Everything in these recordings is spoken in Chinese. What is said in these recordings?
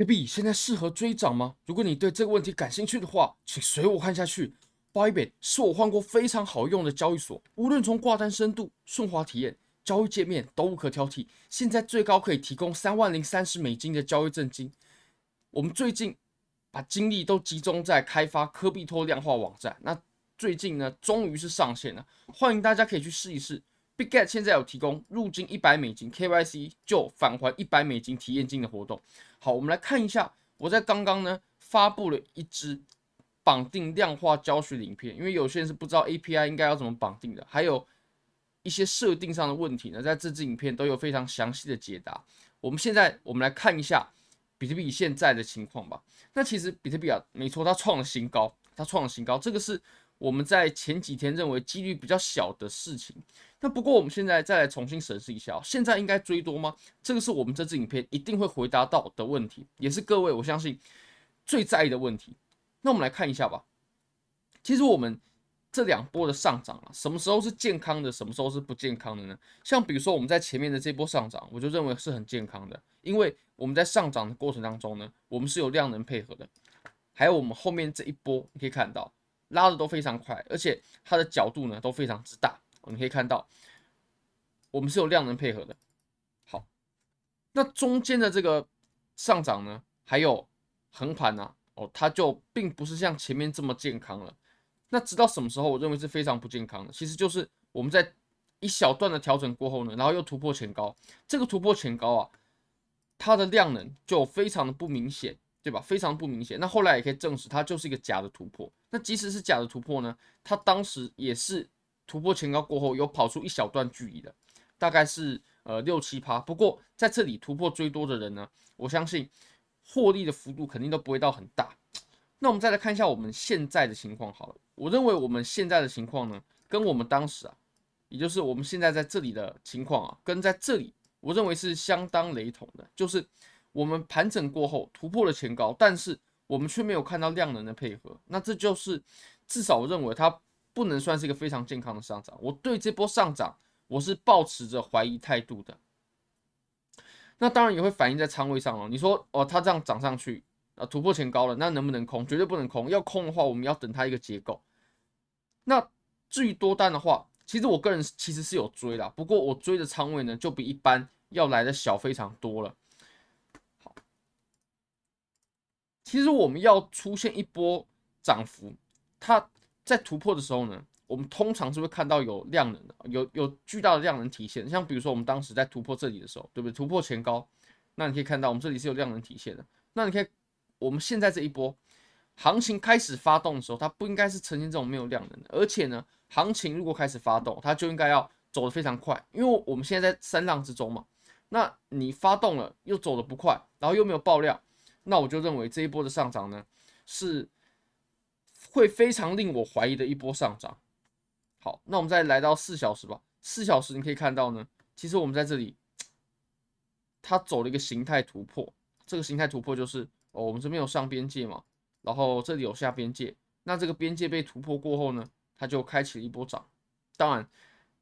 Baby，现在适合追涨吗？如果你对这个问题感兴趣的话，请随我看下去。Bybit 是我换过非常好用的交易所，无论从挂单深度、顺滑体验、交易界面都无可挑剔。现在最高可以提供三万零三十美金的交易赠金。我们最近把精力都集中在开发科币托量化网站，那最近呢，终于是上线了，欢迎大家可以去试一试。Bitget 现在有提供入金一百美金 KYC 就返还一百美金体验金的活动。好，我们来看一下，我在刚刚呢发布了一支绑定量化教学的影片，因为有些人是不知道 API 应该要怎么绑定的，还有一些设定上的问题呢，在这支影片都有非常详细的解答。我们现在我们来看一下比特币现在的情况吧。那其实比特币啊，没错，它创了新高，它创了新高，这个是。我们在前几天认为几率比较小的事情，那不过我们现在再来重新审视一下，现在应该追多吗？这个是我们这支影片一定会回答到的问题，也是各位我相信最在意的问题。那我们来看一下吧。其实我们这两波的上涨啊，什么时候是健康的，什么时候是不健康的呢？像比如说我们在前面的这波上涨，我就认为是很健康的，因为我们在上涨的过程当中呢，我们是有量能配合的，还有我们后面这一波，你可以看到。拉的都非常快，而且它的角度呢都非常之大。你可以看到，我们是有量能配合的。好，那中间的这个上涨呢，还有横盘啊，哦，它就并不是像前面这么健康了。那直到什么时候，我认为是非常不健康的？其实就是我们在一小段的调整过后呢，然后又突破前高，这个突破前高啊，它的量能就非常的不明显。对吧？非常不明显。那后来也可以证实，它就是一个假的突破。那即使是假的突破呢，它当时也是突破前高过后，有跑出一小段距离的，大概是呃六七趴。不过在这里突破最多的人呢，我相信获利的幅度肯定都不会到很大。那我们再来看一下我们现在的情况好了。我认为我们现在的情况呢，跟我们当时啊，也就是我们现在在这里的情况啊，跟在这里，我认为是相当雷同的，就是。我们盘整过后突破了前高，但是我们却没有看到量能的配合，那这就是至少我认为它不能算是一个非常健康的上涨。我对这波上涨我是抱持着怀疑态度的。那当然也会反映在仓位上了。你说哦，它这样涨上去啊，突破前高了，那能不能空？绝对不能空。要空的话，我们要等它一个结构。那至于多单的话，其实我个人其实是有追的，不过我追的仓位呢，就比一般要来的小非常多了。其实我们要出现一波涨幅，它在突破的时候呢，我们通常是会看到有量能的，有有巨大的量能体现。像比如说我们当时在突破这里的时候，对不对？突破前高，那你可以看到我们这里是有量能体现的。那你可以，我们现在这一波行情开始发动的时候，它不应该是呈现这种没有量能的，而且呢，行情如果开始发动，它就应该要走得非常快，因为我们现在在三浪之中嘛。那你发动了又走得不快，然后又没有爆量。那我就认为这一波的上涨呢，是会非常令我怀疑的一波上涨。好，那我们再来到四小时吧。四小时你可以看到呢，其实我们在这里，它走了一个形态突破。这个形态突破就是哦，我们这边有上边界嘛，然后这里有下边界。那这个边界被突破过后呢，它就开启了一波涨。当然。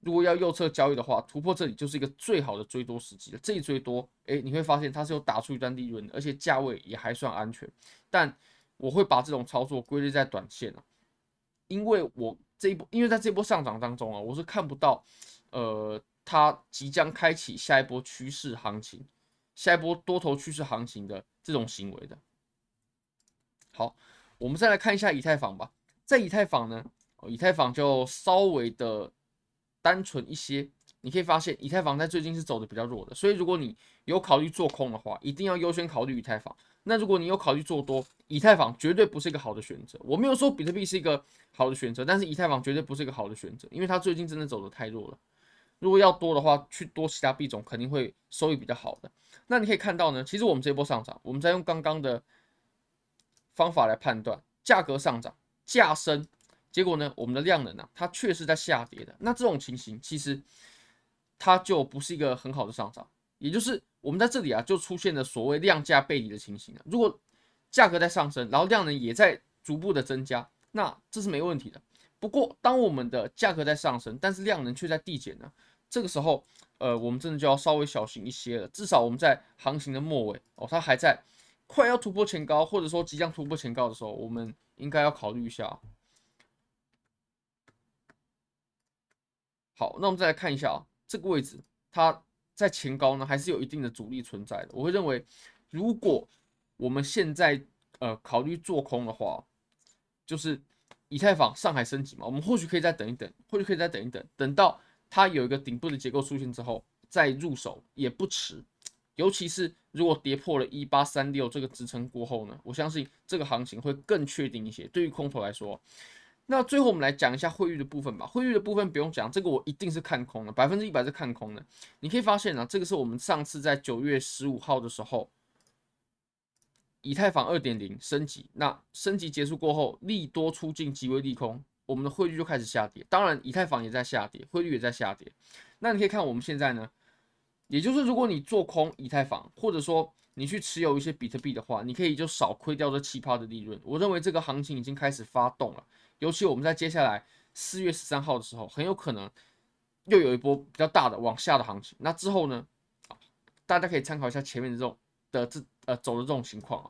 如果要右侧交易的话，突破这里就是一个最好的追多时机了。这一追多，诶，你会发现它是有打出一段利润的，而且价位也还算安全。但我会把这种操作归类在短线啊，因为我这一波，因为在这波上涨当中啊，我是看不到，呃，它即将开启下一波趋势行情，下一波多头趋势行情的这种行为的。好，我们再来看一下以太坊吧，在以太坊呢，以太坊就稍微的。单纯一些，你可以发现以太坊在最近是走的比较弱的，所以如果你有考虑做空的话，一定要优先考虑以太坊。那如果你有考虑做多，以太坊绝对不是一个好的选择。我没有说比特币是一个好的选择，但是以太坊绝对不是一个好的选择，因为它最近真的走的太弱了。如果要多的话，去多其他币种肯定会收益比较好的。那你可以看到呢，其实我们这波上涨，我们在用刚刚的方法来判断，价格上涨，价升。结果呢，我们的量能呢、它确实在下跌的。那这种情形其实它就不是一个很好的上涨，也就是我们在这里啊，就出现了所谓量价背离的情形啊。如果价格在上升，然后量能也在逐步的增加，那这是没问题的。不过当我们的价格在上升，但是量能却在递减呢，这个时候，呃，我们真的就要稍微小心一些了。至少我们在行情的末尾哦，它还在快要突破前高，或者说即将突破前高的时候，我们应该要考虑一下。好，那我们再来看一下啊，这个位置它在前高呢，还是有一定的阻力存在的。我会认为，如果我们现在呃考虑做空的话，就是以太坊上海升级嘛，我们或许可以再等一等，或许可以再等一等，等到它有一个顶部的结构出现之后再入手也不迟。尤其是如果跌破了一八三六这个支撑过后呢，我相信这个行情会更确定一些。对于空头来说，那最后我们来讲一下汇率的部分吧。汇率的部分不用讲，这个我一定是看空的，百分之一百是看空的。你可以发现呢、啊，这个是我们上次在九月十五号的时候，以太坊二点零升级，那升级结束过后，利多出尽，极为利空，我们的汇率就开始下跌。当然，以太坊也在下跌，汇率也在下跌。那你可以看我们现在呢？也就是，如果你做空以太坊，或者说你去持有一些比特币的话，你可以就少亏掉这奇葩的利润。我认为这个行情已经开始发动了，尤其我们在接下来四月十三号的时候，很有可能又有一波比较大的往下的行情。那之后呢，大家可以参考一下前面的这种的这呃走的这种情况啊，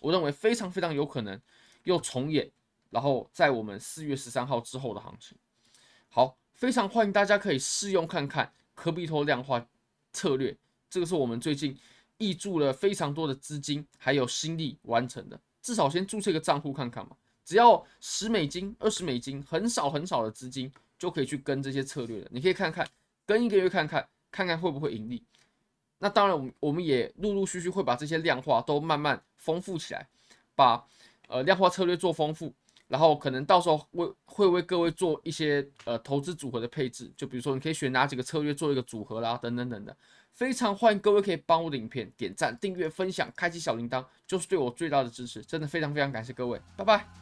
我认为非常非常有可能又重演，然后在我们四月十三号之后的行情。好，非常欢迎大家可以试用看看科比托量化。策略，这个是我们最近挹注了非常多的资金还有心力完成的。至少先注册一个账户看看嘛，只要十美金、二十美金，很少很少的资金就可以去跟这些策略了。你可以看看，跟一个月看看，看看会不会盈利。那当然，我们我们也陆陆续续会把这些量化都慢慢丰富起来，把呃量化策略做丰富。然后可能到时候为会为各位做一些呃投资组合的配置，就比如说你可以选哪几个策略做一个组合啦，等等等等。非常欢迎各位可以帮我的影片点赞、订阅、分享、开启小铃铛，就是对我最大的支持。真的非常非常感谢各位，拜拜。